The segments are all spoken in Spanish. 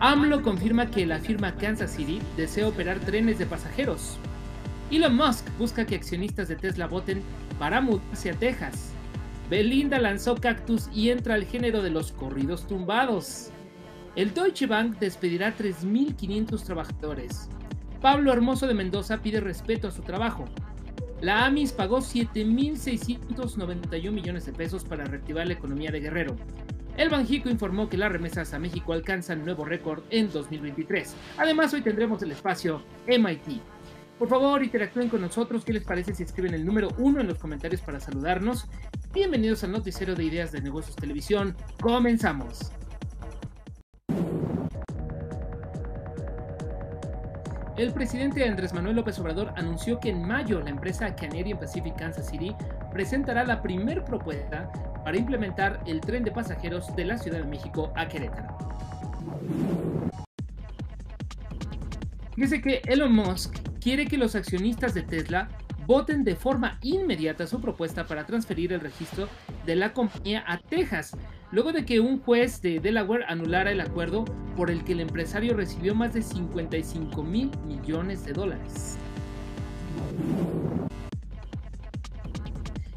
AMLO confirma que la firma Kansas City desea operar trenes de pasajeros. Elon Musk busca que accionistas de Tesla voten para mudarse a Texas. Belinda lanzó Cactus y entra al género de los corridos tumbados. El Deutsche Bank despedirá 3.500 trabajadores. Pablo Hermoso de Mendoza pide respeto a su trabajo. La AMIS pagó 7.691 millones de pesos para reactivar la economía de Guerrero. El Banjico informó que las remesas a México alcanzan nuevo récord en 2023. Además, hoy tendremos el espacio MIT. Por favor, interactúen con nosotros. ¿Qué les parece si escriben el número 1 en los comentarios para saludarnos? Bienvenidos al noticiero de ideas de negocios televisión. Comenzamos. El presidente Andrés Manuel López Obrador anunció que en mayo la empresa Canadian Pacific Kansas City presentará la primer propuesta para implementar el tren de pasajeros de la Ciudad de México a Querétaro. Dice que Elon Musk quiere que los accionistas de Tesla voten de forma inmediata su propuesta para transferir el registro de la compañía a Texas, luego de que un juez de Delaware anulara el acuerdo por el que el empresario recibió más de 55 mil millones de dólares.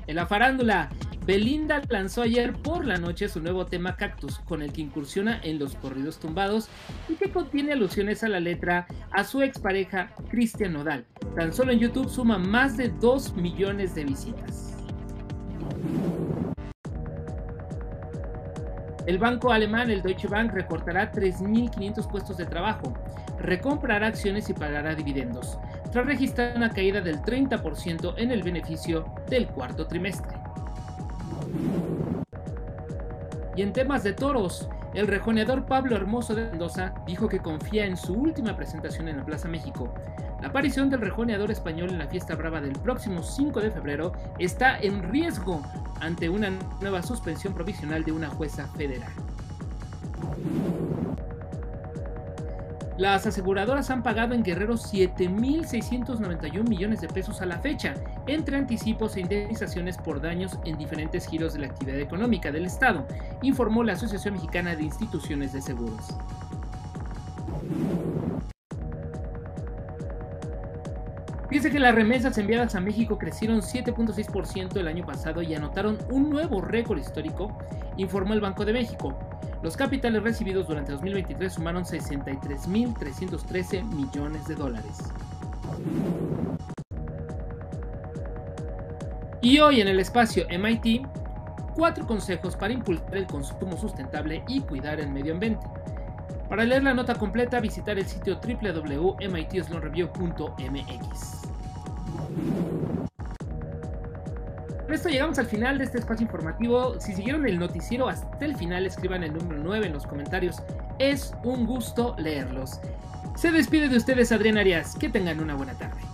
En la farándula, Belinda lanzó ayer por la noche su nuevo tema Cactus, con el que incursiona en los corridos tumbados y que contiene alusiones a la letra a su expareja Cristian Nodal. Tan solo en YouTube suma más de 2 millones de visitas. El banco alemán, el Deutsche Bank, recortará 3.500 puestos de trabajo, recomprará acciones y pagará dividendos, tras registrar una caída del 30% en el beneficio del cuarto trimestre. Y en temas de toros, el rejoneador Pablo Hermoso de Mendoza dijo que confía en su última presentación en la Plaza México. La aparición del rejoneador español en la fiesta brava del próximo 5 de febrero está en riesgo ante una nueva suspensión provisional de una jueza federal. Las aseguradoras han pagado en Guerrero 7.691 millones de pesos a la fecha, entre anticipos e indemnizaciones por daños en diferentes giros de la actividad económica del Estado, informó la Asociación Mexicana de Instituciones de Seguros. Dice que las remesas enviadas a México crecieron 7.6% el año pasado y anotaron un nuevo récord histórico, informó el Banco de México. Los capitales recibidos durante 2023 sumaron 63.313 millones de dólares. Y hoy en el espacio MIT, cuatro consejos para impulsar el consumo sustentable y cuidar el medio ambiente. Para leer la nota completa, visitar el sitio www.mitslonreview.mx. Con esto llegamos al final de este espacio informativo. Si siguieron el noticiero hasta el final, escriban el número 9 en los comentarios. Es un gusto leerlos. Se despide de ustedes Adrián Arias. Que tengan una buena tarde.